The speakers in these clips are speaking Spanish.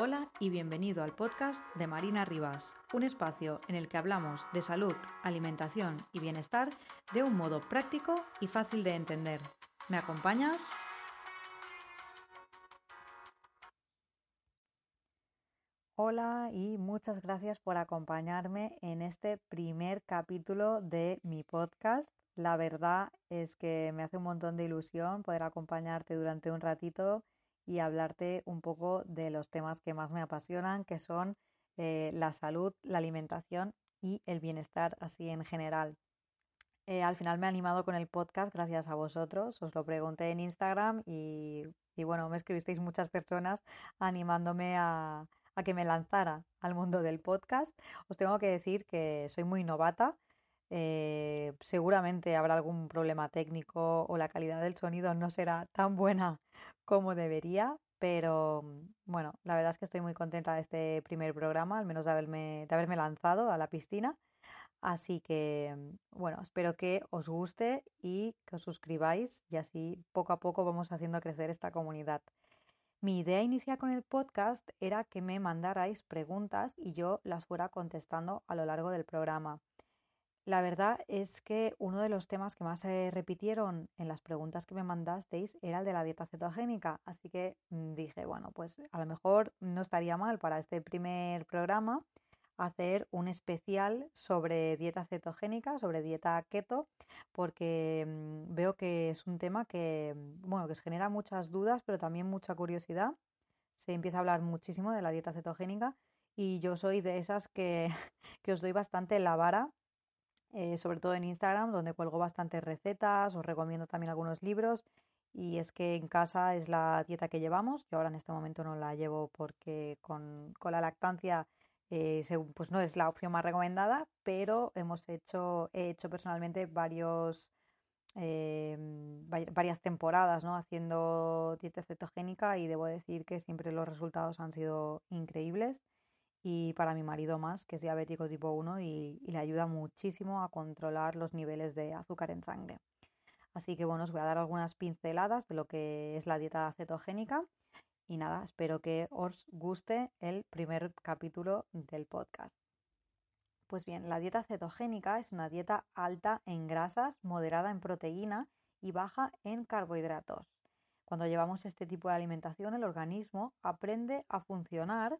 Hola y bienvenido al podcast de Marina Rivas, un espacio en el que hablamos de salud, alimentación y bienestar de un modo práctico y fácil de entender. ¿Me acompañas? Hola y muchas gracias por acompañarme en este primer capítulo de mi podcast. La verdad es que me hace un montón de ilusión poder acompañarte durante un ratito y hablarte un poco de los temas que más me apasionan, que son eh, la salud, la alimentación y el bienestar así en general. Eh, al final me he animado con el podcast gracias a vosotros, os lo pregunté en Instagram y, bueno, me escribisteis muchas personas animándome a, a que me lanzara al mundo del podcast. Os tengo que decir que soy muy novata, eh, seguramente habrá algún problema técnico o la calidad del sonido no será tan buena como debería, pero bueno, la verdad es que estoy muy contenta de este primer programa, al menos de haberme, de haberme lanzado a la piscina. Así que, bueno, espero que os guste y que os suscribáis y así poco a poco vamos haciendo crecer esta comunidad. Mi idea inicial con el podcast era que me mandarais preguntas y yo las fuera contestando a lo largo del programa. La verdad es que uno de los temas que más se repitieron en las preguntas que me mandasteis era el de la dieta cetogénica, así que mm, dije, bueno, pues a lo mejor no estaría mal para este primer programa hacer un especial sobre dieta cetogénica, sobre dieta keto, porque mm, veo que es un tema que, mm, bueno, que genera muchas dudas, pero también mucha curiosidad. Se empieza a hablar muchísimo de la dieta cetogénica y yo soy de esas que, que os doy bastante la vara eh, sobre todo en Instagram, donde cuelgo bastantes recetas, os recomiendo también algunos libros. Y es que en casa es la dieta que llevamos. Yo ahora en este momento no la llevo porque con, la lactancia eh, pues no es la opción más recomendada, pero hemos hecho, he hecho personalmente varios, eh, varias temporadas ¿no? haciendo dieta cetogénica y debo decir que siempre los resultados han sido increíbles y para mi marido más, que es diabético tipo 1 y, le ayuda muchísimo a controlar los niveles de azúcar en sangre. Así que bueno, os voy a dar algunas pinceladas de lo que es la dieta cetogénica y nada, espero que os guste el primer capítulo del podcast. Pues bien, la dieta cetogénica es una dieta alta en grasas, moderada en proteína y baja en carbohidratos. Cuando llevamos este tipo de alimentación, el organismo aprende a funcionar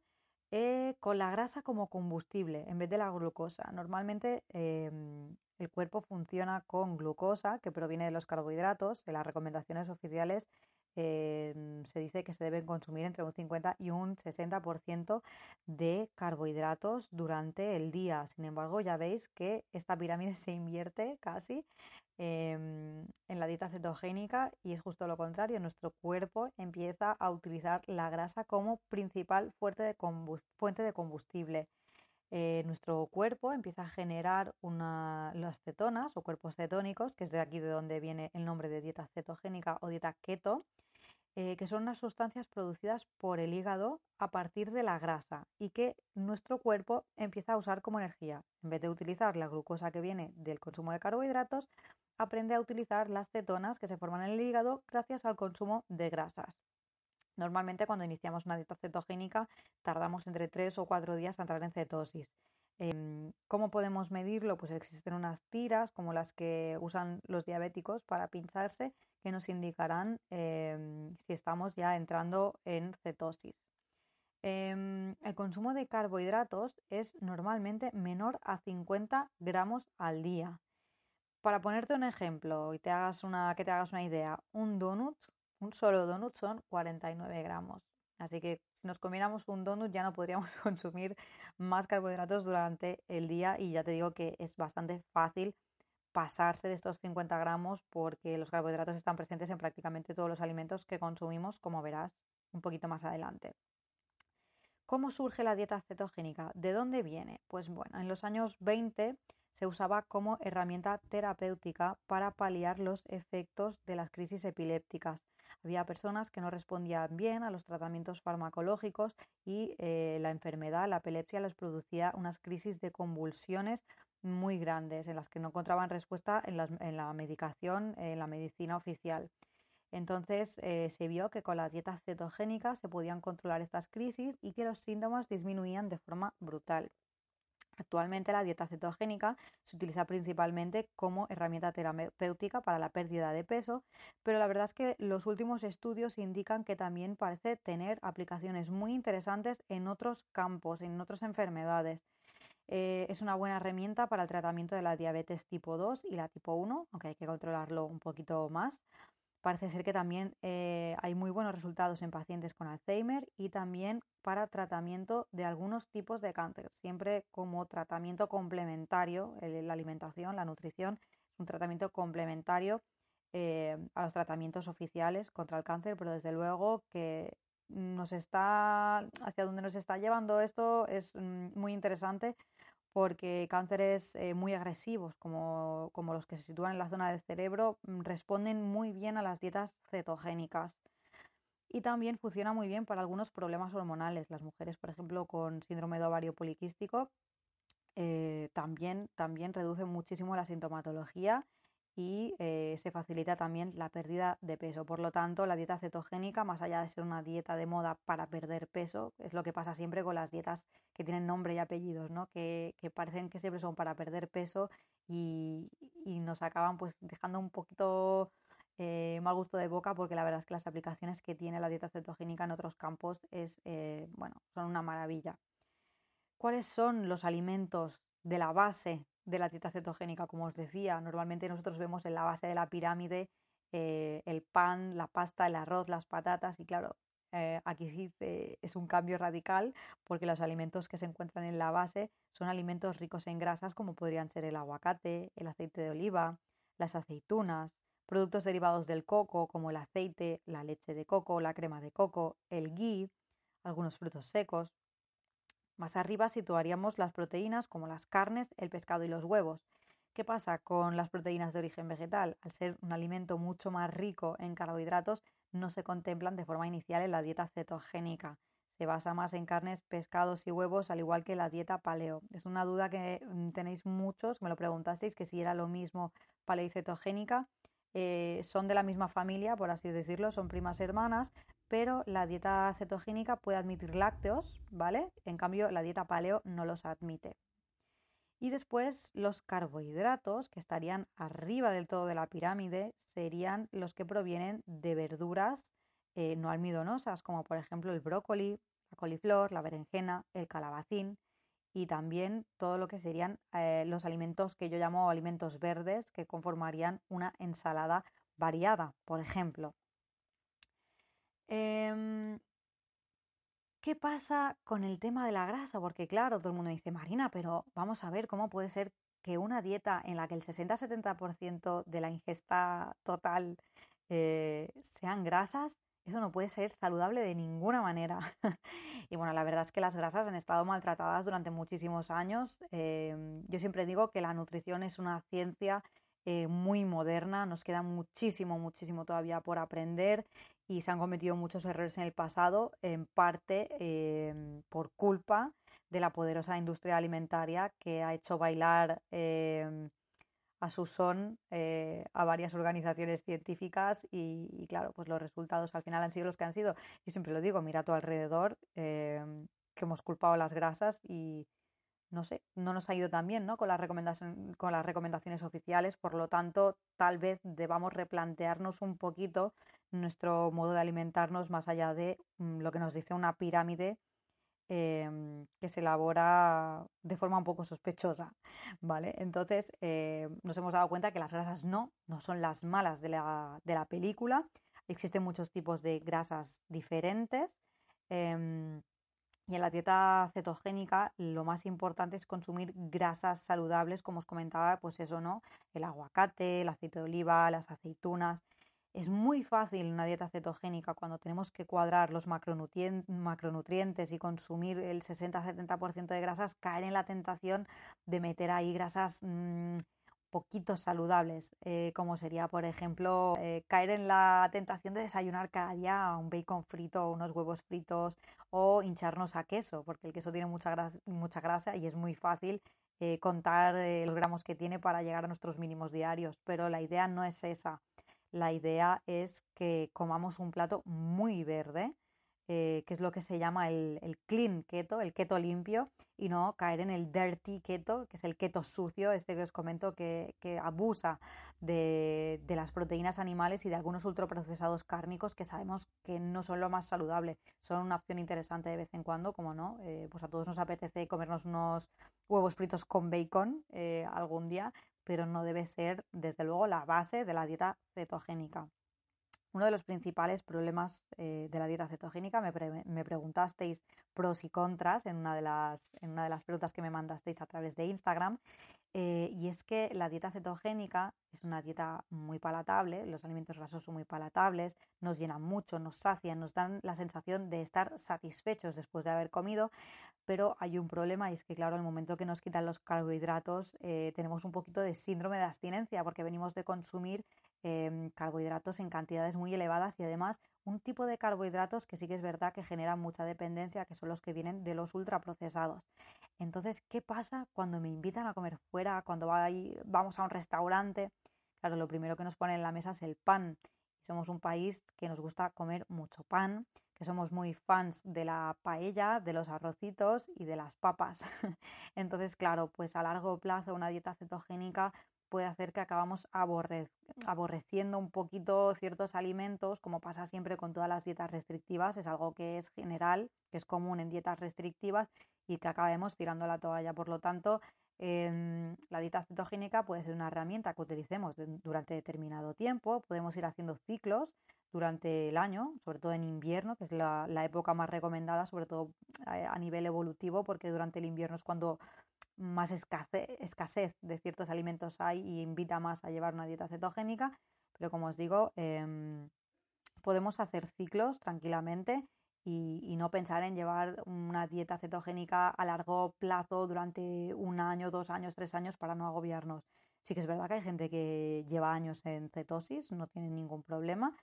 eh, con la grasa como combustible en vez de la glucosa. Normalmente em, el cuerpo funciona con glucosa que proviene de los carbohidratos. En las recomendaciones oficiales em, se dice que se deben consumir entre un 50 y un 60% de carbohidratos durante el día. Sin embargo, ya veis que esta pirámide se invierte casi Em, en la dieta cetogénica y es justo lo contrario, nuestro cuerpo empieza a utilizar la grasa como principal fuente de, combustible. Eh, nuestro cuerpo empieza a generar una, las cetonas o cuerpos cetónicos, que es de aquí de donde viene el nombre de dieta cetogénica o dieta keto, eh, que son unas sustancias producidas por el hígado a partir de la grasa y que nuestro cuerpo empieza a usar como energía. En vez de utilizar la glucosa que viene del consumo de carbohidratos, aprende a utilizar las cetonas que se forman en el hígado gracias al consumo de grasas. Normalmente cuando iniciamos una dieta cetogénica tardamos entre 3 o 4 días en entrar en cetosis. Em, ¿Cómo podemos medirlo? Pues existen unas tiras como las que usan los diabéticos para pincharse que nos indicarán em, si estamos ya entrando en cetosis. Em, el consumo de carbohidratos es normalmente menor a 50 gramos al día. Para ponerte un ejemplo y que te hagas una idea, un donut, un solo donut son 49 gramos. Así que si nos comiéramos un donut ya no podríamos consumir más carbohidratos durante el día y ya te digo que es bastante fácil pasarse de estos 50 gramos porque los carbohidratos están presentes en prácticamente todos los alimentos que consumimos, como verás un poquito más adelante. ¿Cómo surge la dieta cetogénica? ¿De dónde viene? Pues bueno, en los años 20 se usaba como herramienta terapéutica para paliar los efectos de las crisis epilépticas. Había personas que no respondían bien a los tratamientos farmacológicos y eh, la enfermedad, la epilepsia, les producía unas crisis de convulsiones muy grandes en las que no encontraban respuesta en, la medicación, en la medicina oficial. Entonces eh, se vio que con la dieta cetogénica se podían controlar estas crisis y que los síntomas disminuían de forma brutal. Actualmente la dieta cetogénica se utiliza principalmente como herramienta terapéutica para la pérdida de peso, pero la verdad es que los últimos estudios indican que también parece tener aplicaciones muy interesantes en otros campos, en otras enfermedades. Eh, es una buena herramienta para el tratamiento de la diabetes tipo 2 y la tipo 1, aunque hay que controlarlo un poquito más. Parece ser que también eh, hay muy buenos resultados en pacientes con Alzheimer y también para tratamiento de algunos tipos de cáncer, siempre como tratamiento complementario, la alimentación, la nutrición, es un tratamiento complementario eh, a los tratamientos oficiales contra el cáncer, pero desde luego que nos está, hacia dónde nos está llevando esto es mm, muy interesante porque cánceres eh, muy agresivos, como, como, los que se sitúan en la zona del cerebro, mm, responden muy bien a las dietas cetogénicas. Y también funciona muy bien para algunos problemas hormonales. Las mujeres, por ejemplo, con síndrome de ovario poliquístico, eh, también, también reducen muchísimo la sintomatología y eh, se facilita también la pérdida de peso. Por lo tanto, la dieta cetogénica, más allá de ser una dieta de moda para perder peso, es lo que pasa siempre con las dietas que tienen nombre y apellidos, ¿no? que, parecen que siempre son para perder peso y, nos acaban pues dejando un poquito eh, mal gusto de boca porque la verdad es que las aplicaciones que tiene la dieta cetogénica en otros campos es, eh, bueno, son una maravilla. ¿Cuáles son los alimentos de la base de la dieta cetogénica, como os decía. Normalmente nosotros vemos en la base de la pirámide eh, el pan, la pasta, el arroz, las patatas y claro, eh, aquí sí es un cambio radical porque los alimentos que se encuentran en la base son alimentos ricos en grasas como podrían ser el aguacate, el aceite de oliva, las aceitunas, productos derivados del coco como el aceite, la leche de coco, la crema de coco, el ghee, algunos frutos secos. Más arriba situaríamos las proteínas como las carnes, el pescado y los huevos. ¿Qué pasa con las proteínas de origen vegetal? Al ser un alimento mucho más rico en carbohidratos, no se contemplan de forma inicial en la dieta cetogénica. Se basa más en carnes, pescados y huevos, al igual que la dieta paleo. Es una duda que mm, tenéis muchos, me lo preguntasteis, que si era lo mismo paleo y cetogénica. Eh, son de la misma familia, por así decirlo, son primas hermanas, pero la dieta cetogénica puede admitir lácteos, ¿vale? En cambio, la dieta paleo no los admite. Y después los carbohidratos, que estarían arriba del todo de la pirámide, serían los que provienen de verduras eh, no almidonosas, como por ejemplo el brócoli, la coliflor, la berenjena, el calabacín y también todo lo que serían eh, los alimentos que yo llamo alimentos verdes, que conformarían una ensalada variada, por ejemplo. Em, ¿Qué pasa con el tema de la grasa? Porque claro, todo el mundo dice, Marina, pero vamos a ver cómo puede ser que una dieta en la que el 60-70% de la ingesta total eh, sean grasas, eso no puede ser saludable de ninguna manera. y bueno, la verdad es que las grasas han estado maltratadas durante muchísimos años. Em, yo siempre digo que la nutrición es una ciencia eh, muy moderna, nos queda muchísimo, muchísimo todavía por aprender y se han cometido muchos errores en el pasado, en parte em, por culpa de la poderosa industria alimentaria que ha hecho bailar em, a su son eh, a varias organizaciones científicas y, claro, pues los resultados al final han sido los que han sido. Yo siempre lo digo, mira a tu alrededor, em, que hemos culpado las grasas y, no sé, no nos ha ido tan bien ¿no? con, las con las recomendaciones oficiales, por lo tanto, tal vez debamos replantearnos un poquito nuestro modo de alimentarnos más allá de mm, lo que nos dice una pirámide em, que se elabora de forma un poco sospechosa, ¿vale? Entonces, eh, nos hemos dado cuenta que las grasas no, no son las malas de la, de la película, existen muchos tipos de grasas diferentes. Em, y en la dieta cetogénica lo más importante es consumir grasas saludables, como os comentaba, pues eso, ¿no? El aguacate, el aceite de oliva, las aceitunas. Es muy fácil una dieta cetogénica cuando tenemos que cuadrar los macronutrientes y consumir el 60-70% de grasas, caer en la tentación de meter ahí grasas mm, poquitos saludables, eh, como sería, por ejemplo, eh, caer en la tentación de desayunar cada día un bacon frito, unos huevos fritos o hincharnos a queso, porque el queso tiene mucha, mucha grasa y es muy fácil eh, contar los gramos que tiene para llegar a nuestros mínimos diarios, pero la idea no es esa. la idea es que comamos un plato muy verde, eh, que es lo que se llama el, clean keto, el keto limpio, y no caer en el dirty keto, que es el keto sucio, este que os comento que, abusa de, las proteínas animales y de algunos ultraprocesados cárnicos que sabemos que no son lo más saludable. Son una opción interesante de vez en cuando, como no, eh, pues a todos nos apetece comernos unos huevos fritos con bacon eh, algún día, pero no debe ser, desde luego, la base de la dieta cetogénica. Uno de los principales problemas eh, de la dieta cetogénica, me, preguntasteis pros y contras en una, de las, en una de las preguntas que me mandasteis a través de Instagram, eh, y es que la dieta cetogénica es una dieta muy palatable, los alimentos grasos son muy palatables, nos llenan mucho, nos sacian, nos dan la sensación de estar satisfechos después de haber comido, pero hay un problema y es que, claro, al momento que nos quitan los carbohidratos eh, tenemos un poquito de síndrome de abstinencia porque venimos de consumir Em, carbohidratos en cantidades muy elevadas y además un tipo de carbohidratos que sí que es verdad que generan mucha dependencia, que son los que vienen de los ultraprocesados. Entonces, ¿qué pasa cuando me invitan a comer fuera, cuando vamos a un restaurante? Claro, lo primero que nos ponen en la mesa es el pan. Somos un país que nos gusta comer mucho pan, que somos muy fans de la paella, de los arrocitos y de las papas. Entonces, claro, pues a largo plazo una dieta cetogénica puede hacer que acabamos aborreciendo un poquito ciertos alimentos, como pasa siempre con todas las dietas restrictivas, es algo que es general, que es común en dietas restrictivas y que acabemos tirando la toalla. Por lo tanto, em, la dieta cetogénica puede ser una herramienta que utilicemos durante determinado tiempo, podemos ir haciendo ciclos durante el año, sobre todo en invierno, que es la, la época más recomendada, sobre todo eh, a nivel evolutivo, porque durante el invierno es cuando más escasez, de ciertos alimentos hay y invita más a llevar una dieta cetogénica, pero como os digo, em, podemos hacer ciclos tranquilamente y, no pensar en llevar una dieta cetogénica a largo plazo durante un año, dos años, tres años para no agobiarnos. Sí que es verdad que hay gente que lleva años en cetosis, no tiene ningún problema,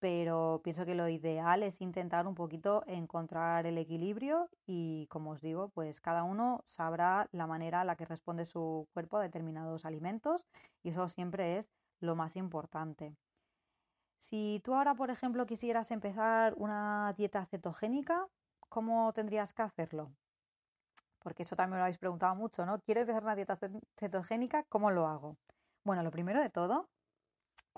pero pienso que lo ideal es intentar un poquito encontrar el equilibrio y como os digo, pues cada uno sabrá la manera a la que responde su cuerpo a determinados alimentos y eso siempre es lo más importante. Si tú ahora, por ejemplo, quisieras empezar una dieta cetogénica, ¿cómo tendrías que hacerlo? Porque eso también me lo habéis preguntado mucho, ¿no? Quiero empezar una dieta cetogénica, ¿cómo lo hago? Bueno, lo primero de todo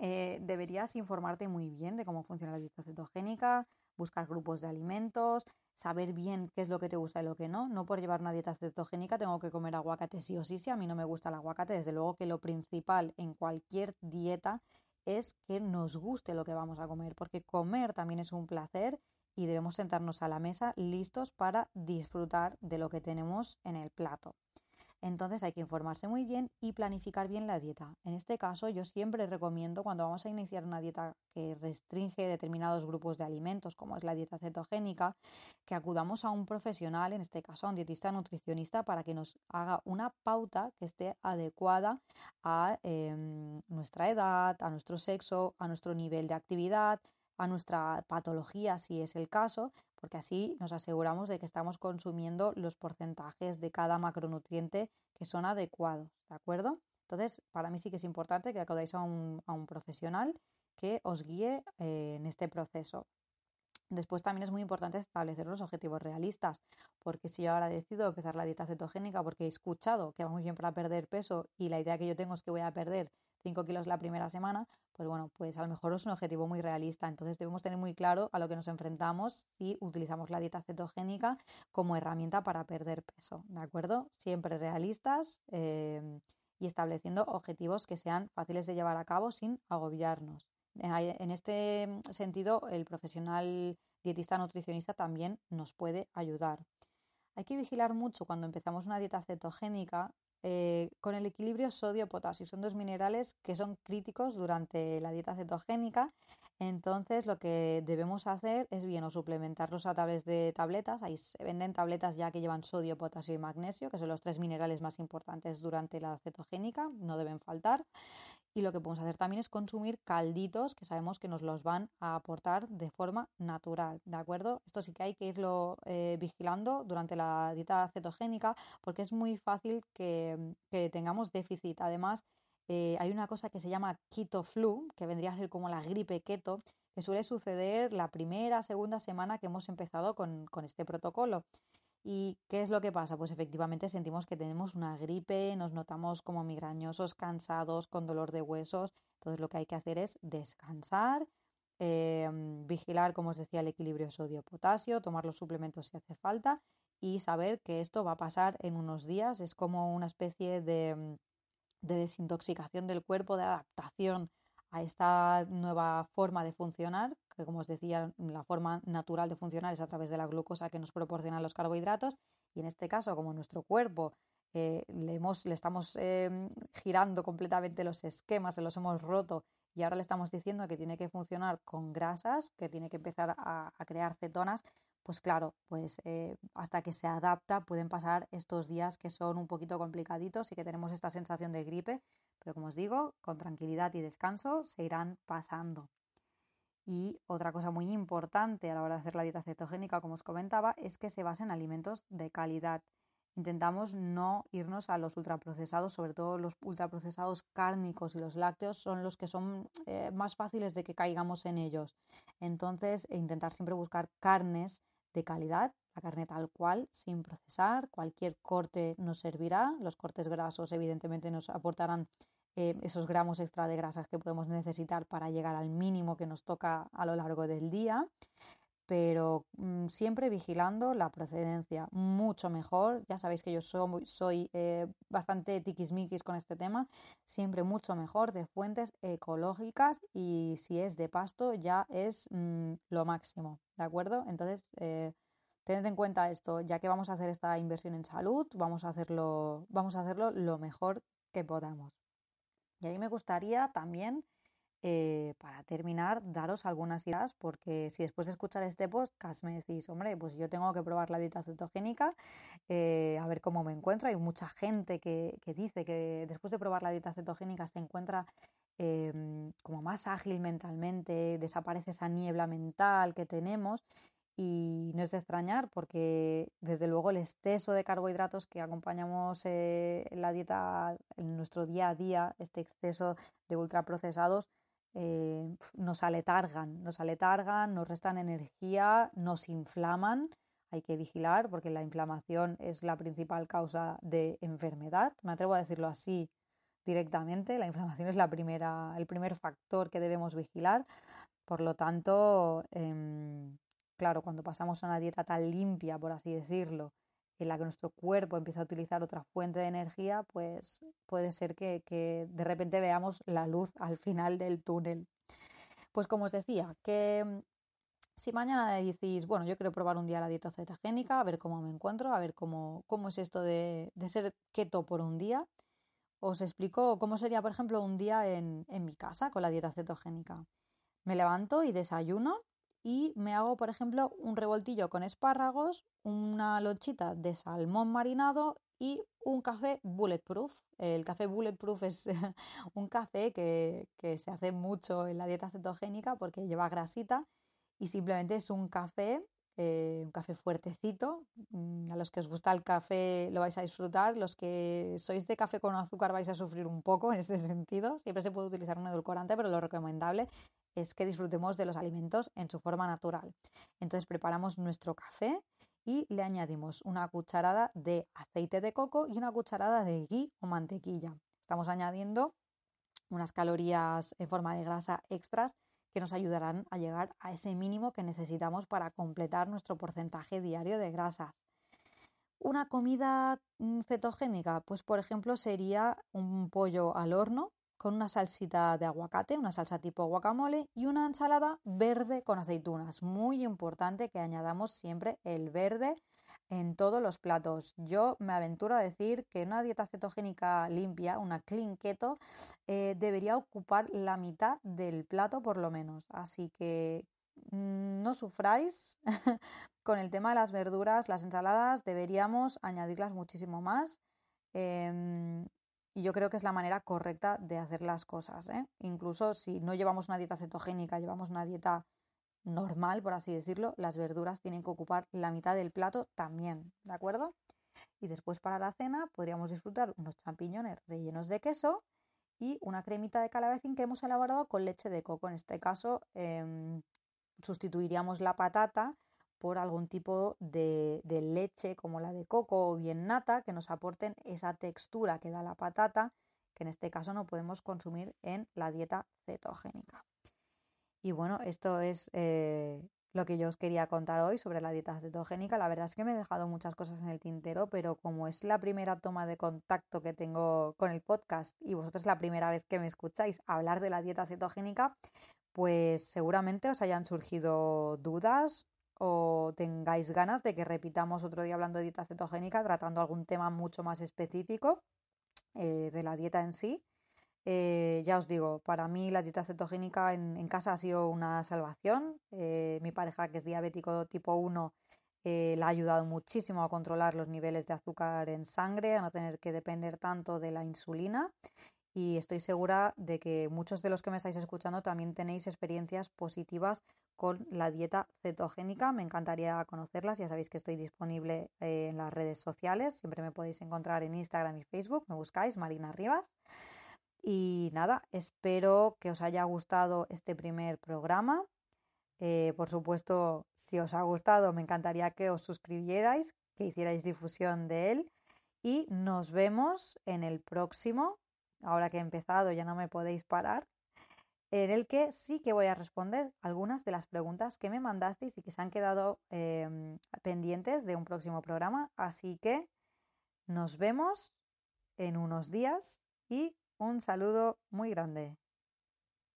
eh, deberías informarte muy bien de cómo funciona la dieta cetogénica, buscar grupos de alimentos, saber bien qué es lo que te gusta y lo que no. No por llevar una dieta cetogénica tengo que comer aguacate sí o sí, si a mí no me gusta el aguacate. Desde luego que lo principal en cualquier dieta es que nos guste lo que vamos a comer, porque comer también es un placer y debemos sentarnos a la mesa listos para disfrutar de lo que tenemos en el plato. Entonces hay que informarse muy bien y planificar bien la dieta. En este caso yo siempre recomiendo cuando vamos a iniciar una dieta que restringe determinados grupos de alimentos, como es la dieta cetogénica, que acudamos a un profesional, en este caso a un dietista nutricionista, para que nos haga una pauta que esté adecuada a em, nuestra edad, a nuestro sexo, a nuestro nivel de actividad, a nuestra patología si es el caso, porque así nos aseguramos de que estamos consumiendo los porcentajes de cada macronutriente que son adecuados, ¿de acuerdo? Entonces, para mí sí que es importante que acudáis a un, a un profesional que os guíe eh, en este proceso. Después también es muy importante establecer los objetivos realistas, porque si yo ahora decido empezar la dieta cetogénica porque he escuchado que va muy bien para perder peso y la idea que yo tengo es que voy a perder 5 kilos la primera semana, pues bueno, pues a lo mejor es un objetivo muy realista. Entonces debemos tener muy claro a lo que nos enfrentamos si utilizamos la dieta cetogénica como herramienta para perder peso, ¿de acuerdo? Siempre realistas em, y estableciendo objetivos que sean fáciles de llevar a cabo sin agobiarnos. En este sentido, el profesional dietista nutricionista también nos puede ayudar. Hay que vigilar mucho cuando empezamos una dieta cetogénica eh, con el equilibrio sodio-potasio. Son dos minerales que son críticos durante la dieta cetogénica. Entonces, lo que debemos hacer es bien suplementarlos a través de tabletas. Ahí se venden tabletas ya que llevan sodio, potasio y magnesio, que son los tres minerales más importantes durante la cetogénica, no deben faltar. Y lo que podemos hacer también es consumir calditos que sabemos que nos los van a aportar de forma natural, ¿de acuerdo? Esto sí que hay que irlo eh, vigilando durante la dieta cetogénica porque es muy fácil que, que tengamos déficit. Además, eh, hay una cosa que se llama keto flu, que vendría a ser como la gripe keto, que suele suceder la primera, segunda semana que hemos empezado con, con este protocolo. ¿Y qué es lo que pasa? Pues efectivamente sentimos que tenemos una gripe, nos notamos como migrañosos, cansados, con dolor de huesos. Entonces lo que hay que hacer es descansar, em, vigilar, como os decía, el equilibrio sodio-potasio, tomar los suplementos si hace falta y saber que esto va a pasar en unos días. Es como una especie de, mm, de desintoxicación del cuerpo, de adaptación a esta nueva forma de funcionar, que como os decía, la forma natural de funcionar es a través de la glucosa que nos proporcionan los carbohidratos, y en este caso, como nuestro cuerpo eh, le, hemos, le estamos em, girando completamente los esquemas, se los hemos roto y ahora le estamos diciendo que tiene que funcionar con grasas, que tiene que empezar a, crear cetonas, pues claro, pues eh, hasta que se adapta pueden pasar estos días que son un poquito complicaditos y que tenemos esta sensación de gripe, pero como os digo, con tranquilidad y descanso se irán pasando. Y otra cosa muy importante a la hora de hacer la dieta cetogénica, como os comentaba, es que se basa en alimentos de calidad. Intentamos no irnos a los ultraprocesados, sobre todo los ultraprocesados cárnicos y los lácteos son los que son eh, más fáciles de que caigamos en ellos. Entonces, intentar siempre buscar carnes de calidad, la carne tal cual, sin procesar. Cualquier corte nos servirá. Los cortes grasos evidentemente nos aportarán eh, esos gramos extra de grasas que podemos necesitar para llegar al mínimo que nos toca a lo largo del día. Pero mm, siempre vigilando la procedencia, mucho mejor. Ya sabéis que yo soy, soy eh, bastante tiquismiquis con este tema. Siempre mucho mejor de fuentes ecológicas y si es de pasto ya es mm, lo máximo. ¿De acuerdo? Entonces, eh, tened en cuenta esto, ya que vamos a hacer esta inversión en salud, vamos a hacerlo, vamos a hacerlo lo mejor que podamos. Y a mí me gustaría también, eh, para terminar, daros algunas ideas, porque si después de escuchar este podcast me decís, hombre, pues yo tengo que probar la dieta cetogénica, eh, a ver cómo me encuentro. Hay mucha gente que, que, dice que después de probar la dieta cetogénica se encuentra em, como más ágil mentalmente, desaparece esa niebla mental que tenemos. Y no es de extrañar porque desde luego el exceso de carbohidratos que acompañamos eh, en la dieta en nuestro día a día, este exceso de ultraprocesados, eh, nos aletargan, nos aletargan, nos restan energía, nos inflaman. Hay que vigilar porque la inflamación es la principal causa de enfermedad. Me atrevo a decirlo así directamente. La inflamación es la primera, el primer factor que debemos vigilar. Por lo tanto, em, claro, cuando pasamos a una dieta tan limpia, por así decirlo, en la que nuestro cuerpo empieza a utilizar otra fuente de energía, pues puede ser que, de repente veamos la luz al final del túnel. Pues como os decía, que mm, si mañana decís, bueno, yo quiero probar un día la dieta cetogénica, a ver cómo me encuentro, a ver cómo, cómo es esto de, ser keto por un día, os explico cómo sería, por ejemplo, un día en, en mi casa con la dieta cetogénica. Me levanto y desayuno y me hago, por ejemplo, un revoltillo con espárragos, una lonchita de salmón marinado y un café bulletproof. El café bulletproof es un café que, que, se hace mucho en la dieta cetogénica porque lleva grasita y simplemente es un café, eh, un café fuertecito. Mm, a los que os gusta el café lo vais a disfrutar, los que sois de café con azúcar vais a sufrir un poco en este sentido. Siempre se puede utilizar un edulcorante, pero lo recomendable es que disfrutemos de los alimentos en su forma natural. Entonces preparamos nuestro café y le añadimos una cucharada de aceite de coco y una cucharada de ghee o mantequilla. Estamos añadiendo unas calorías en forma de grasa extras que nos ayudarán a llegar a ese mínimo que necesitamos para completar nuestro porcentaje diario de grasas. Una comida mm, cetogénica, pues por ejemplo sería un pollo al horno con una salsita de aguacate, una salsa tipo guacamole y una ensalada verde con aceitunas. Muy importante que añadamos siempre el verde en todos los platos. Yo me aventuro a decir que una dieta cetogénica limpia, una clean keto, eh, debería ocupar la mitad del plato por lo menos. Así que mm, no sufráis con el tema de las verduras, las ensaladas, deberíamos añadirlas muchísimo más. Em, y yo creo que es la manera correcta de hacer las cosas. ¿eh? Incluso si no llevamos una dieta cetogénica, llevamos una dieta normal, por así decirlo, las verduras tienen que ocupar la mitad del plato también, ¿de acuerdo? Y después para la cena podríamos disfrutar unos champiñones rellenos de queso y una cremita de calabacín que hemos elaborado con leche de coco. En este caso em, sustituiríamos la patata por algún tipo de, leche como la de coco o bien nata que nos aporten esa textura que da la patata que en este caso no podemos consumir en la dieta cetogénica. Y bueno, esto es eh, lo que yo os quería contar hoy sobre la dieta cetogénica. La verdad es que me he dejado muchas cosas en el tintero, pero como es la primera toma de contacto que tengo con el podcast y vosotros la primera vez que me escucháis hablar de la dieta cetogénica, pues seguramente os hayan surgido dudas o tengáis ganas de que repitamos otro día hablando de dieta cetogénica, tratando algún tema mucho más específico eh, de la dieta en sí. Eh, ya os digo, para mí la dieta cetogénica en, casa ha sido una salvación. Eh, mi pareja, que es diabético tipo 1, le ha ayudado muchísimo a controlar los niveles de azúcar en sangre, a no tener que depender tanto de la insulina y estoy segura de que muchos de los que me estáis escuchando también tenéis experiencias positivas con la dieta cetogénica. Me encantaría conocerlas. Ya sabéis que estoy disponible eh, en las redes sociales. Siempre me podéis encontrar en Instagram y Facebook. Me buscáis Marina Rivas. Y nada, espero que os haya gustado este primer programa. Eh, por supuesto, si os ha gustado, me encantaría que os suscribierais, que hicierais difusión de él. Y nos vemos en el próximo ahora que he empezado ya no me podéis parar, en el que sí que voy a responder algunas de las preguntas que me mandasteis y que se han quedado em, pendientes de un próximo programa. Así que nos vemos en unos días y un saludo muy grande.